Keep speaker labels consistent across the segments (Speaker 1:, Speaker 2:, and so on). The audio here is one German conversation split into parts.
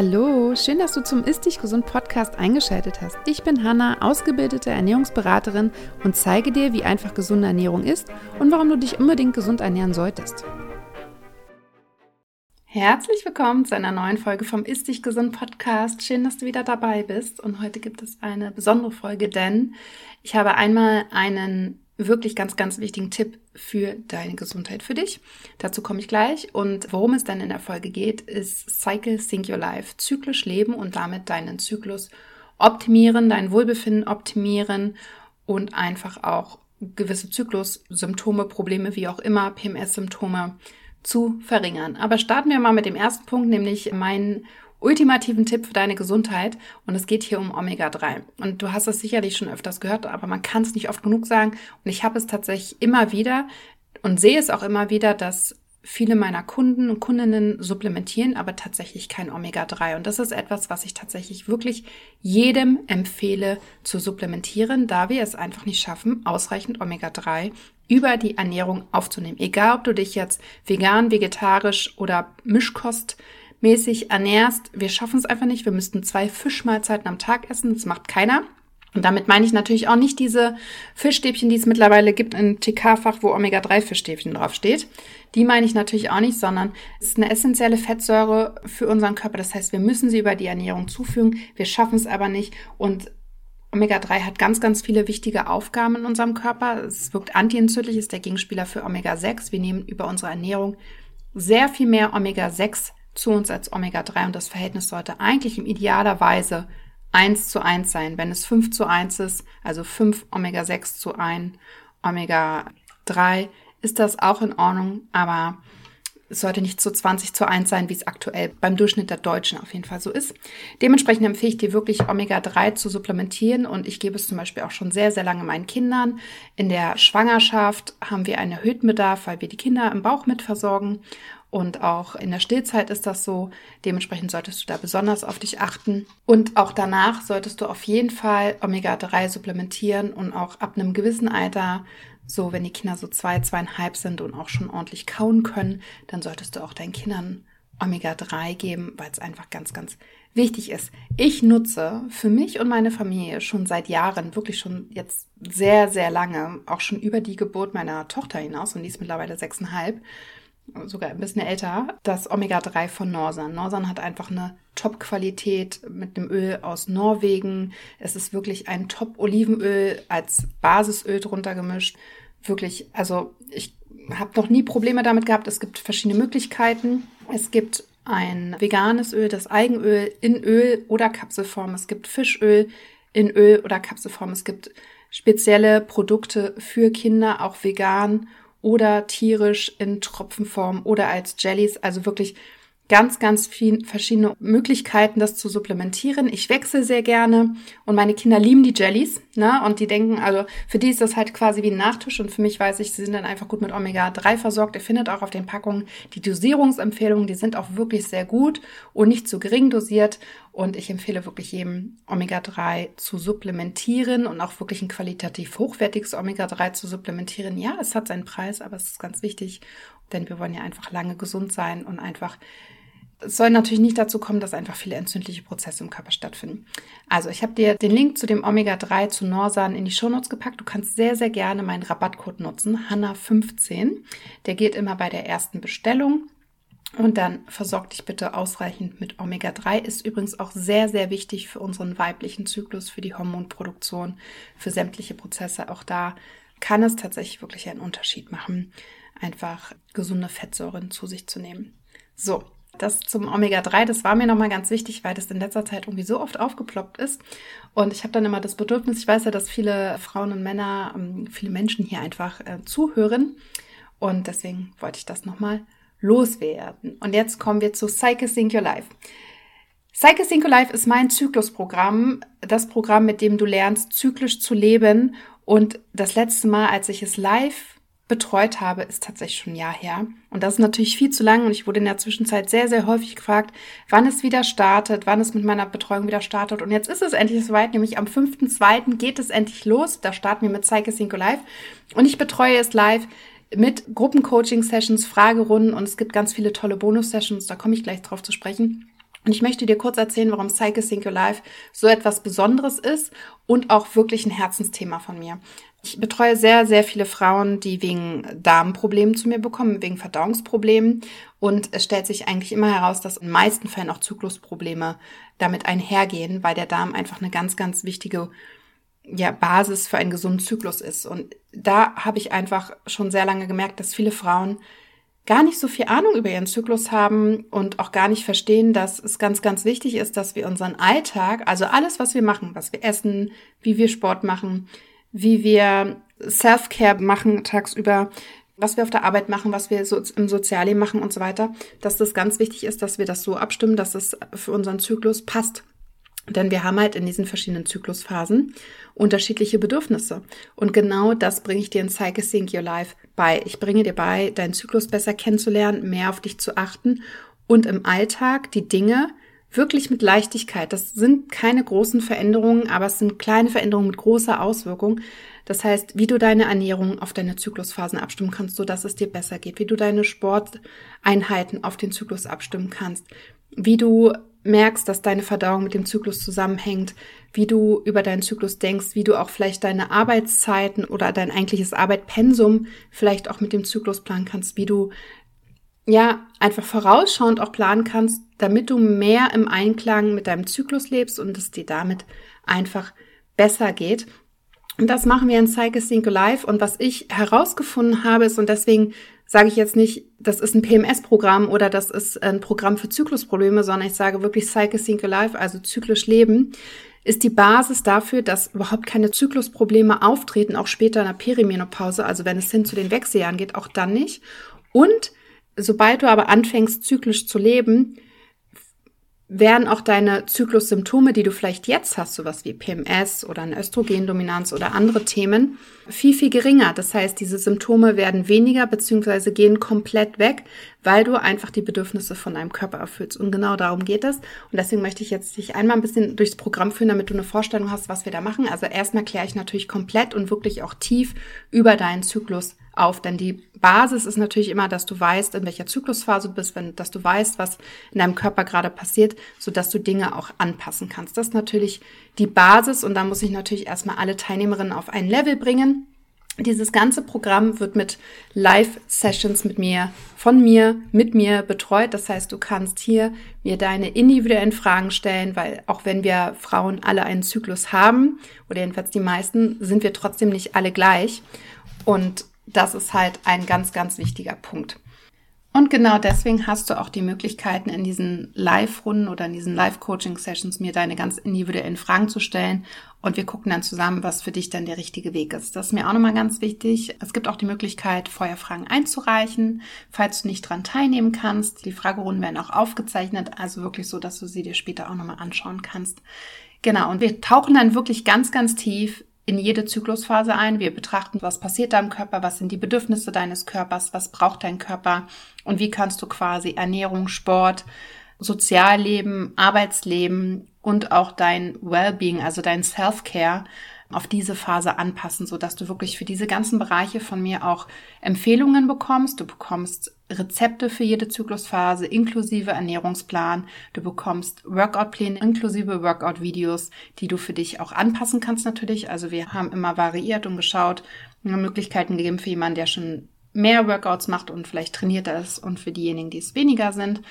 Speaker 1: Hallo, schön, dass du zum Ist Dich Gesund Podcast eingeschaltet hast. Ich bin Hanna, ausgebildete Ernährungsberaterin und zeige dir, wie einfach gesunde Ernährung ist und warum du dich unbedingt gesund ernähren solltest. Herzlich willkommen zu einer neuen Folge vom Ist Dich Gesund Podcast. Schön, dass du wieder dabei bist. Und heute gibt es eine besondere Folge, denn ich habe einmal einen wirklich ganz, ganz wichtigen Tipp für deine Gesundheit für dich. Dazu komme ich gleich. Und worum es dann in der Folge geht, ist Cycle Sync Your Life. Zyklisch leben und damit deinen Zyklus optimieren, dein Wohlbefinden optimieren und einfach auch gewisse Zyklussymptome, Probleme, wie auch immer, PMS-Symptome zu verringern. Aber starten wir mal mit dem ersten Punkt, nämlich mein ultimativen Tipp für deine Gesundheit und es geht hier um Omega-3. Und du hast es sicherlich schon öfters gehört, aber man kann es nicht oft genug sagen und ich habe es tatsächlich immer wieder und sehe es auch immer wieder, dass viele meiner Kunden und Kundinnen supplementieren, aber tatsächlich kein Omega-3. Und das ist etwas, was ich tatsächlich wirklich jedem empfehle zu supplementieren, da wir es einfach nicht schaffen, ausreichend Omega-3 über die Ernährung aufzunehmen. Egal, ob du dich jetzt vegan, vegetarisch oder Mischkost mäßig ernährst. Wir schaffen es einfach nicht. Wir müssten zwei Fischmahlzeiten am Tag essen. Das macht keiner. Und damit meine ich natürlich auch nicht diese Fischstäbchen, die es mittlerweile gibt im TK-Fach, wo Omega-3-Fischstäbchen draufsteht. Die meine ich natürlich auch nicht, sondern es ist eine essentielle Fettsäure für unseren Körper. Das heißt, wir müssen sie über die Ernährung zufügen. Wir schaffen es aber nicht. Und Omega-3 hat ganz, ganz viele wichtige Aufgaben in unserem Körper. Es wirkt antientzündlich, ist der Gegenspieler für Omega-6. Wir nehmen über unsere Ernährung sehr viel mehr Omega-6 zu uns als Omega-3 und das Verhältnis sollte eigentlich im idealerweise 1 zu 1 sein. Wenn es 5 zu 1 ist, also 5 Omega-6 zu 1 Omega-3, ist das auch in Ordnung, aber es sollte nicht zu 20 zu 1 sein, wie es aktuell beim Durchschnitt der Deutschen auf jeden Fall so ist. Dementsprechend empfehle ich dir wirklich Omega-3 zu supplementieren und ich gebe es zum Beispiel auch schon sehr, sehr lange meinen Kindern. In der Schwangerschaft haben wir einen erhöhten Bedarf, weil wir die Kinder im Bauch mit versorgen und auch in der Stillzeit ist das so. Dementsprechend solltest du da besonders auf dich achten. Und auch danach solltest du auf jeden Fall Omega-3 supplementieren und auch ab einem gewissen Alter, so wenn die Kinder so zwei, zweieinhalb sind und auch schon ordentlich kauen können, dann solltest du auch deinen Kindern Omega-3 geben, weil es einfach ganz, ganz wichtig ist. Ich nutze für mich und meine Familie schon seit Jahren, wirklich schon jetzt sehr, sehr lange, auch schon über die Geburt meiner Tochter hinaus, und die ist mittlerweile sechseinhalb, sogar ein bisschen älter, das Omega-3 von Norsan. Norsan hat einfach eine Top-Qualität mit dem Öl aus Norwegen. Es ist wirklich ein Top-Olivenöl als Basisöl drunter gemischt. Wirklich, also ich habe noch nie Probleme damit gehabt. Es gibt verschiedene Möglichkeiten. Es gibt ein veganes Öl, das Eigenöl in Öl oder Kapselform. Es gibt Fischöl in Öl oder Kapselform. Es gibt spezielle Produkte für Kinder, auch vegan oder tierisch in Tropfenform oder als Jellies. Also wirklich ganz, ganz viel verschiedene Möglichkeiten, das zu supplementieren. Ich wechsle sehr gerne und meine Kinder lieben die Jellies, ne? Und die denken, also für die ist das halt quasi wie ein Nachtisch und für mich weiß ich, sie sind dann einfach gut mit Omega-3 versorgt. Ihr findet auch auf den Packungen die Dosierungsempfehlungen, die sind auch wirklich sehr gut und nicht zu gering dosiert. Und ich empfehle wirklich jedem Omega-3 zu supplementieren und auch wirklich ein qualitativ hochwertiges Omega-3 zu supplementieren. Ja, es hat seinen Preis, aber es ist ganz wichtig, denn wir wollen ja einfach lange gesund sein und einfach es soll natürlich nicht dazu kommen, dass einfach viele entzündliche Prozesse im Körper stattfinden. Also ich habe dir den Link zu dem Omega-3 zu Norsan in die Shownotes gepackt. Du kannst sehr, sehr gerne meinen Rabattcode nutzen, Hanna15. Der geht immer bei der ersten Bestellung. Und dann versorg dich bitte ausreichend mit Omega-3. Ist übrigens auch sehr, sehr wichtig für unseren weiblichen Zyklus, für die Hormonproduktion, für sämtliche Prozesse. Auch da kann es tatsächlich wirklich einen Unterschied machen, einfach gesunde Fettsäuren zu sich zu nehmen. So, das zum Omega-3, das war mir nochmal ganz wichtig, weil das in letzter Zeit irgendwie so oft aufgeploppt ist. Und ich habe dann immer das Bedürfnis, ich weiß ja, dass viele Frauen und Männer, ähm, viele Menschen hier einfach äh, zuhören. Und deswegen wollte ich das nochmal loswerden. Und jetzt kommen wir zu Psyche Sync Your Life. Psyche Sync Your Life ist mein Zyklusprogramm, das Programm, mit dem du lernst, zyklisch zu leben. Und das letzte Mal, als ich es live betreut habe, ist tatsächlich schon ein Jahr her. Und das ist natürlich viel zu lang und ich wurde in der Zwischenzeit sehr, sehr häufig gefragt, wann es wieder startet, wann es mit meiner Betreuung wieder startet. Und jetzt ist es endlich soweit, nämlich am 5.2. geht es endlich los. Da starten wir mit Psyche Synco Live und ich betreue es live mit Gruppencoaching-Sessions, Fragerunden und es gibt ganz viele tolle Bonus-Sessions, da komme ich gleich drauf zu sprechen. Und ich möchte dir kurz erzählen, warum Psyche Sync Your Life so etwas Besonderes ist und auch wirklich ein Herzensthema von mir. Ich betreue sehr, sehr viele Frauen, die wegen Darmproblemen zu mir bekommen, wegen Verdauungsproblemen. Und es stellt sich eigentlich immer heraus, dass in meisten Fällen auch Zyklusprobleme damit einhergehen, weil der Darm einfach eine ganz, ganz wichtige ja, Basis für einen gesunden Zyklus ist. Und da habe ich einfach schon sehr lange gemerkt, dass viele Frauen gar nicht so viel Ahnung über ihren Zyklus haben und auch gar nicht verstehen, dass es ganz, ganz wichtig ist, dass wir unseren Alltag, also alles, was wir machen, was wir essen, wie wir Sport machen, wie wir Self-Care machen tagsüber, was wir auf der Arbeit machen, was wir so im Sozialleben machen und so weiter, dass das ganz wichtig ist, dass wir das so abstimmen, dass es für unseren Zyklus passt. Denn wir haben halt in diesen verschiedenen Zyklusphasen unterschiedliche Bedürfnisse. Und genau das bringe ich dir in Psyche Sync Your Life bei. Ich bringe dir bei, deinen Zyklus besser kennenzulernen, mehr auf dich zu achten und im Alltag die Dinge wirklich mit Leichtigkeit. Das sind keine großen Veränderungen, aber es sind kleine Veränderungen mit großer Auswirkung. Das heißt, wie du deine Ernährung auf deine Zyklusphasen abstimmen kannst, so dass es dir besser geht, wie du deine Sporteinheiten auf den Zyklus abstimmen kannst, wie du merkst, dass deine Verdauung mit dem Zyklus zusammenhängt, wie du über deinen Zyklus denkst, wie du auch vielleicht deine Arbeitszeiten oder dein eigentliches Arbeitpensum vielleicht auch mit dem Zyklus planen kannst, wie du ja einfach vorausschauend auch planen kannst, damit du mehr im Einklang mit deinem Zyklus lebst und es dir damit einfach besser geht. Und das machen wir in Cycle Sync Live. Und was ich herausgefunden habe, ist, und deswegen sage ich jetzt nicht, das ist ein PMS-Programm oder das ist ein Programm für Zyklusprobleme, sondern ich sage wirklich Cycle Sync Live, also zyklisch leben, ist die Basis dafür, dass überhaupt keine Zyklusprobleme auftreten, auch später in der Perimenopause, also wenn es hin zu den Wechseljahren geht, auch dann nicht. Und sobald du aber anfängst, zyklisch zu leben, werden auch deine Zyklussymptome, die du vielleicht jetzt hast, sowas wie PMS oder eine Östrogendominanz oder andere Themen, viel, viel geringer. Das heißt, diese Symptome werden weniger beziehungsweise gehen komplett weg, weil du einfach die Bedürfnisse von deinem Körper erfüllst. Und genau darum geht es. Und deswegen möchte ich jetzt dich einmal ein bisschen durchs Programm führen, damit du eine Vorstellung hast, was wir da machen. Also erstmal kläre ich natürlich komplett und wirklich auch tief über deinen Zyklus auf. Denn die Basis ist natürlich immer, dass du weißt, in welcher Zyklusphase du bist, wenn, dass du weißt, was in deinem Körper gerade passiert, so dass du Dinge auch anpassen kannst. Das ist natürlich die Basis und da muss ich natürlich erstmal alle Teilnehmerinnen auf ein Level bringen. Dieses ganze Programm wird mit Live-Sessions mit mir, von mir, mit mir betreut. Das heißt, du kannst hier mir deine individuellen Fragen stellen, weil auch wenn wir Frauen alle einen Zyklus haben, oder jedenfalls die meisten, sind wir trotzdem nicht alle gleich. Und das ist halt ein ganz, ganz wichtiger Punkt. Und genau deswegen hast du auch die Möglichkeiten, in diesen Live-Runden oder in diesen Live-Coaching-Sessions mir deine ganz individuellen Fragen zu stellen. Und wir gucken dann zusammen, was für dich dann der richtige Weg ist. Das ist mir auch nochmal ganz wichtig. Es gibt auch die Möglichkeit, Feuerfragen einzureichen, falls du nicht dran teilnehmen kannst. Die Fragerunden werden auch aufgezeichnet, also wirklich so, dass du sie dir später auch nochmal anschauen kannst. Genau, und wir tauchen dann wirklich ganz, ganz tief in jede Zyklusphase ein. Wir betrachten, was passiert da im Körper, was sind die Bedürfnisse deines Körpers, was braucht dein Körper und wie kannst du quasi Ernährung, Sport, Sozialleben, Arbeitsleben und auch dein Wellbeing, also dein Self-Care auf diese Phase anpassen, so dass du wirklich für diese ganzen Bereiche von mir auch Empfehlungen bekommst. Du bekommst Rezepte für jede Zyklusphase inklusive Ernährungsplan. Du bekommst Workout-Pläne inklusive Workout-Videos, die du für dich auch anpassen kannst natürlich. Also wir haben immer variiert und geschaut, Möglichkeiten gegeben für jemanden, der schon mehr Workouts macht und vielleicht trainierter ist und für diejenigen, die es weniger sind.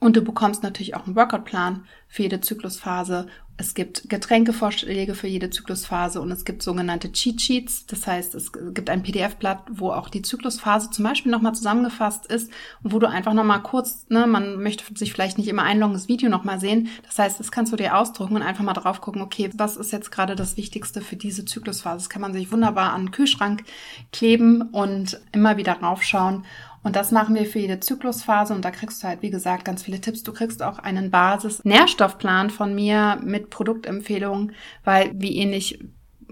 Speaker 1: Und du bekommst natürlich auch einen Workout-Plan für jede Zyklusphase es gibt Getränkevorschläge für jede Zyklusphase und es gibt sogenannte Cheat Sheets. Das heißt, es gibt ein PDF-Blatt, wo auch die Zyklusphase zum Beispiel nochmal zusammengefasst ist und wo du einfach nochmal kurz, ne, man möchte sich vielleicht nicht immer einloggen, das Video nochmal sehen. Das heißt, das kannst du dir ausdrucken und einfach mal drauf gucken, okay, was ist jetzt gerade das Wichtigste für diese Zyklusphase? Das kann man sich wunderbar an den Kühlschrank kleben und immer wieder raufschauen. Und das machen wir für jede Zyklusphase und da kriegst du halt, wie gesagt, ganz viele Tipps. Du kriegst auch einen Basis-Nährstoffplan von mir mit Produktempfehlungen, weil wie ähnlich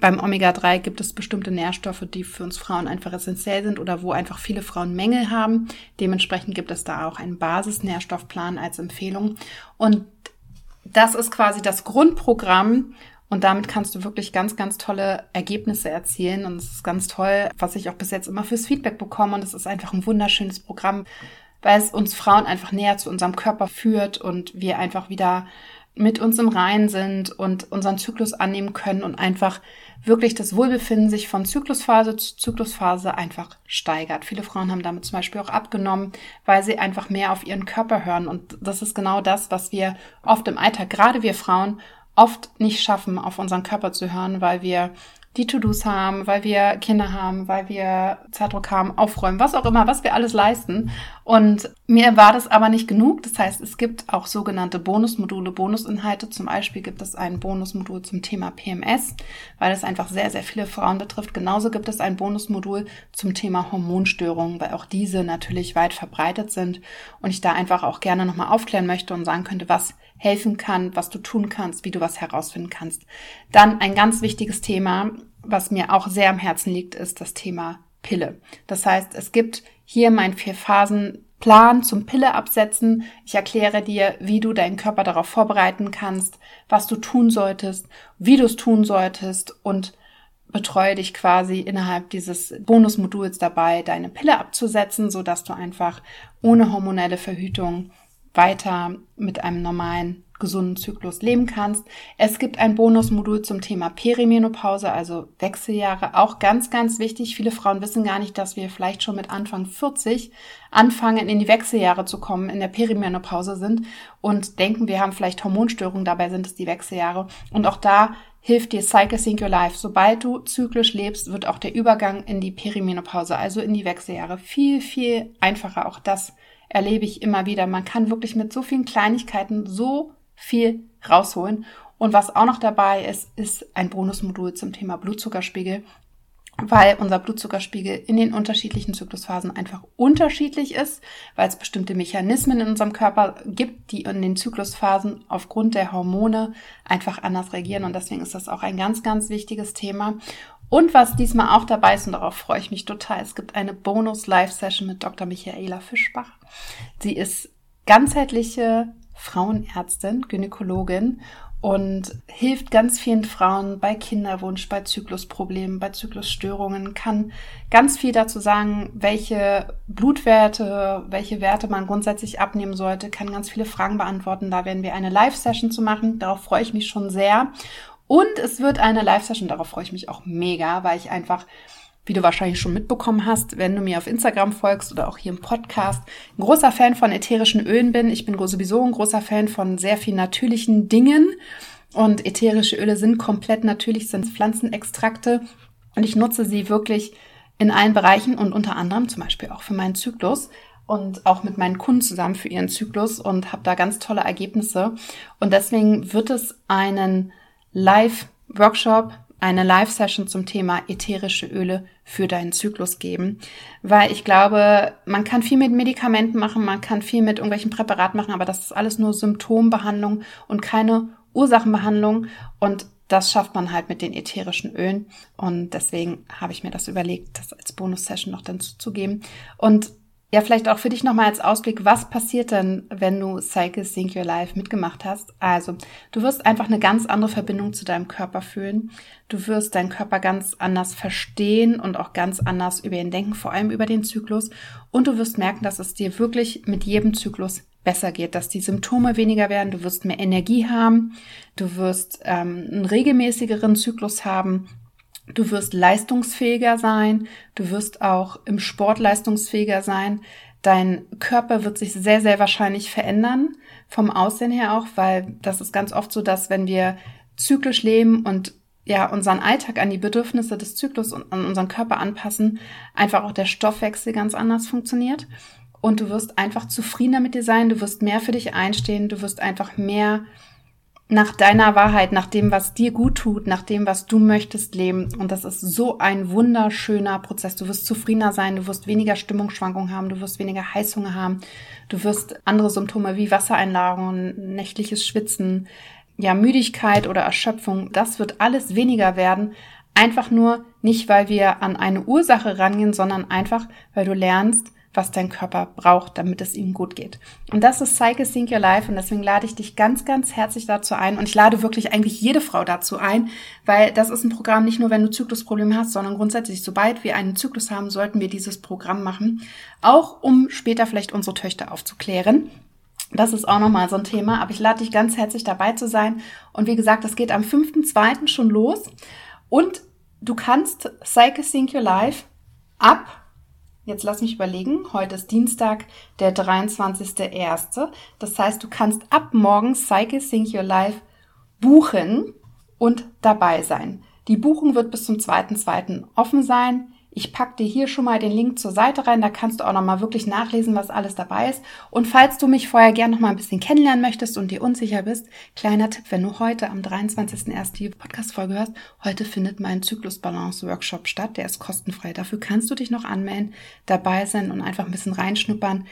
Speaker 1: beim Omega-3 gibt es bestimmte Nährstoffe, die für uns Frauen einfach essentiell sind oder wo einfach viele Frauen Mängel haben. Dementsprechend gibt es da auch einen Basis-Nährstoffplan als Empfehlung. Und das ist quasi das Grundprogramm und damit kannst du wirklich ganz, ganz tolle Ergebnisse erzielen. Und es ist ganz toll, was ich auch bis jetzt immer fürs Feedback bekomme. Und es ist einfach ein wunderschönes Programm. weil es uns Frauen einfach näher zu unserem Körper führt und wir einfach wieder mit uns im Reinen sind und unseren Zyklus annehmen können und einfach wirklich das Wohlbefinden sich von Zyklusphase zu Zyklusphase einfach steigert. Viele Frauen haben damit zum Beispiel auch abgenommen, weil sie einfach mehr auf ihren Körper hören. Und das ist genau das, was wir oft im Alltag, gerade wir Frauen, oft nicht schaffen, auf unseren Körper zu hören, weil wir die To-Dos haben, weil wir Kinder haben, weil wir Zeitdruck haben, aufräumen, was auch immer, was wir alles leisten. Und mir war das aber nicht genug. Das heißt, es gibt auch sogenannte Bonusmodule, Bonusinhalte. Zum Beispiel gibt es ein Bonusmodul zum Thema PMS, weil es einfach sehr, sehr viele Frauen betrifft. Genauso gibt es ein Bonusmodul zum Thema Hormonstörungen, weil auch diese natürlich weit verbreitet sind und ich da einfach auch gerne nochmal aufklären möchte und sagen könnte, was helfen kann, was du tun kannst, wie du was herausfinden kannst. Dann ein ganz wichtiges Thema, was mir auch sehr am Herzen liegt, ist das Thema Pille. Das heißt, es gibt hier mein Vier-Phasen-Plan zum Pille absetzen. Ich erkläre dir, wie du deinen Körper darauf vorbereiten kannst, was du tun solltest, wie du es tun solltest und betreue dich quasi innerhalb dieses Bonusmoduls dabei, deine Pille abzusetzen, so dass du einfach ohne hormonelle Verhütung weiter mit einem normalen gesunden Zyklus leben kannst. Es gibt ein Bonusmodul zum Thema Perimenopause, also Wechseljahre, auch ganz, ganz wichtig. Viele Frauen wissen gar nicht, dass wir vielleicht schon mit Anfang 40 anfangen, in die Wechseljahre zu kommen, in der Perimenopause sind und denken, wir haben vielleicht Hormonstörungen, dabei sind es die Wechseljahre. Und auch da hilft dir Cycle Sync Your Life. Sobald du zyklisch lebst, wird auch der Übergang in die Perimenopause, also in die Wechseljahre, viel, viel einfacher. Auch das erlebe ich immer wieder. Man kann wirklich mit so vielen Kleinigkeiten so viel rausholen. Und was auch noch dabei ist, ist ein Bonusmodul zum Thema Blutzuckerspiegel, weil unser Blutzuckerspiegel in den unterschiedlichen Zyklusphasen einfach unterschiedlich ist, weil es bestimmte Mechanismen in unserem Körper gibt, die in den Zyklusphasen aufgrund der Hormone einfach anders reagieren. Und deswegen ist das auch ein ganz, ganz wichtiges Thema. Und was diesmal auch dabei ist, und darauf freue ich mich total, es gibt eine Bonus-Live-Session mit Dr. Michaela Fischbach. Sie ist ganzheitliche Frauenärztin, Gynäkologin und hilft ganz vielen Frauen bei Kinderwunsch, bei Zyklusproblemen, bei Zyklusstörungen, kann ganz viel dazu sagen, welche Blutwerte, welche Werte man grundsätzlich abnehmen sollte, kann ganz viele Fragen beantworten. Da werden wir eine Live-Session zu machen. Darauf freue ich mich schon sehr. Und es wird eine Live-Session, darauf freue ich mich auch mega, weil ich einfach, wie du wahrscheinlich schon mitbekommen hast, wenn du mir auf Instagram folgst oder auch hier im Podcast, ein großer Fan von ätherischen Ölen bin. Ich bin sowieso ein großer Fan von sehr viel natürlichen Dingen. Und ätherische Öle sind komplett natürlich, sind Pflanzenextrakte. Und ich nutze sie wirklich in allen Bereichen und unter anderem zum Beispiel auch für meinen Zyklus und auch mit meinen Kunden zusammen für ihren Zyklus und habe da ganz tolle Ergebnisse. Und deswegen wird es einen Live-Workshop, eine Live-Session zum Thema ätherische Öle für deinen Zyklus geben, weil ich glaube, man kann viel mit Medikamenten machen, man kann viel mit irgendwelchen Präparaten machen, aber das ist alles nur Symptombehandlung und keine Ursachenbehandlung. Und das schafft man halt mit den ätherischen Ölen. Und deswegen habe ich mir das überlegt, das als Bonus-Session noch dann zuzugeben und ja, vielleicht auch für dich nochmal als Ausblick, was passiert denn, wenn du Cycle Sync Your Life mitgemacht hast? Also, du wirst einfach eine ganz andere Verbindung zu deinem Körper fühlen. Du wirst deinen Körper ganz anders verstehen und auch ganz anders über ihn denken, vor allem über den Zyklus. Und du wirst merken, dass es dir wirklich mit jedem Zyklus besser geht, dass die Symptome weniger werden, du wirst mehr Energie haben, du wirst ähm, einen regelmäßigeren Zyklus haben Du wirst leistungsfähiger sein, du wirst auch im Sport leistungsfähiger sein. Dein Körper wird sich sehr, sehr wahrscheinlich verändern, vom Aussehen her auch, weil das ist ganz oft so, dass wenn wir zyklisch leben und ja, unseren Alltag an die Bedürfnisse des Zyklus und an unseren Körper anpassen, einfach auch der Stoffwechsel ganz anders funktioniert. Und du wirst einfach zufriedener mit dir sein, du wirst mehr für dich einstehen, du wirst einfach mehr nach deiner Wahrheit, nach dem, was dir gut tut, nach dem, was du möchtest leben. Und das ist so ein wunderschöner Prozess. Du wirst zufriedener sein, du wirst weniger Stimmungsschwankungen haben, du wirst weniger Heißhunger haben, du wirst andere Symptome wie Wassereinlagerungen, nächtliches Schwitzen, ja, Müdigkeit oder Erschöpfung, das wird alles weniger werden. Einfach nur nicht, weil wir an eine Ursache rangehen, sondern einfach, weil du lernst, was dein Körper braucht, damit es ihm gut geht. Und das ist Cycle Sync Your Life und deswegen lade ich dich ganz, ganz herzlich dazu ein und ich lade wirklich eigentlich jede Frau dazu ein, weil das ist ein Programm nicht nur, wenn du Zyklusprobleme hast, sondern grundsätzlich, sobald wir einen Zyklus haben, sollten wir dieses Programm machen, auch um später vielleicht unsere Töchter aufzuklären. Das ist auch nochmal so ein Thema, aber ich lade dich ganz herzlich dabei zu sein. Und wie gesagt, das geht am 5.2. schon los. Und du kannst Cycle Sync Your Life ab Jetzt lass mich überlegen. Heute ist Dienstag, der 23.01. Das heißt, du kannst ab morgen Cycle Sync Your Life buchen und dabei sein. Die Buchung wird bis zum 2.2. offen sein. Ich pack dir hier schon mal den Link zur Seite rein, da kannst du auch noch mal wirklich nachlesen, was alles dabei ist. Und falls du mich vorher gerne noch mal ein bisschen kennenlernen möchtest und dir unsicher bist, kleiner Tipp, wenn du heute am 23.01. die Podcast-Folge hörst, heute findet mein Zyklus-Balance-Workshop statt, der ist kostenfrei. Dafür kannst du dich noch anmelden, dabei sein und einfach ein bisschen reinschnuppern,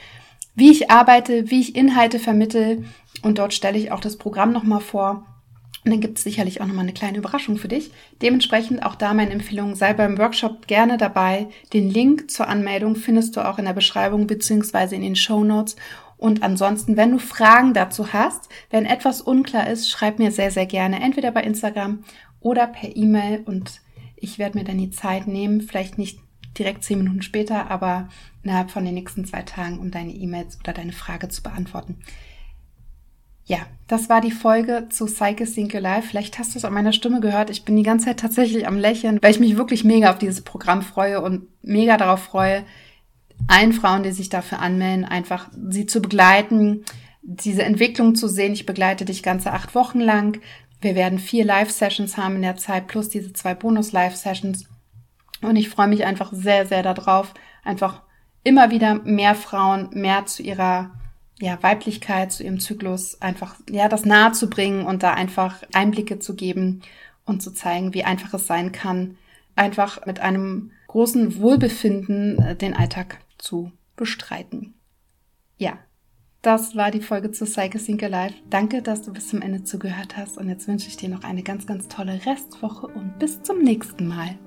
Speaker 1: wie ich arbeite, wie ich Inhalte vermittel und dort stelle ich auch das Programm noch mal vor und dann gibt es sicherlich auch nochmal eine kleine Überraschung für dich. Dementsprechend auch da meine Empfehlung, sei beim Workshop gerne dabei. Den Link zur Anmeldung findest du auch in der Beschreibung beziehungsweise in den Show Notes. Und ansonsten, wenn du Fragen dazu hast, wenn etwas unklar ist, schreib mir sehr, sehr gerne, entweder bei Instagram oder per E-Mail und ich werde mir dann die Zeit nehmen, vielleicht nicht direkt zehn Minuten später, aber innerhalb von den nächsten zwei Tagen, um deine E-Mails oder deine Frage zu beantworten. Ja, das war die Folge zu Psyche Life. Vielleicht hast du es an meiner Stimme gehört. Ich bin die ganze Zeit tatsächlich am Lächeln, weil ich mich wirklich mega auf dieses Programm freue und mega darauf freue, allen Frauen, die sich dafür anmelden, einfach sie zu begleiten, diese Entwicklung zu sehen. Ich begleite dich ganze acht Wochen lang. Wir werden vier Live-Sessions haben in der Zeit plus diese zwei Bonus-Live-Sessions. Und ich freue mich einfach sehr, sehr darauf, einfach immer wieder mehr Frauen mehr zu ihrer ja, Weiblichkeit zu ihrem Zyklus einfach, ja, das nahe zu bringen und da einfach Einblicke zu geben und zu zeigen, wie einfach es sein kann, einfach mit einem großen Wohlbefinden äh, den Alltag zu bestreiten. Ja, das war die Folge zu Psyche Sync Alive. Danke, dass du bis zum Ende zugehört hast und jetzt wünsche ich dir noch eine ganz, ganz tolle Restwoche und bis zum nächsten Mal.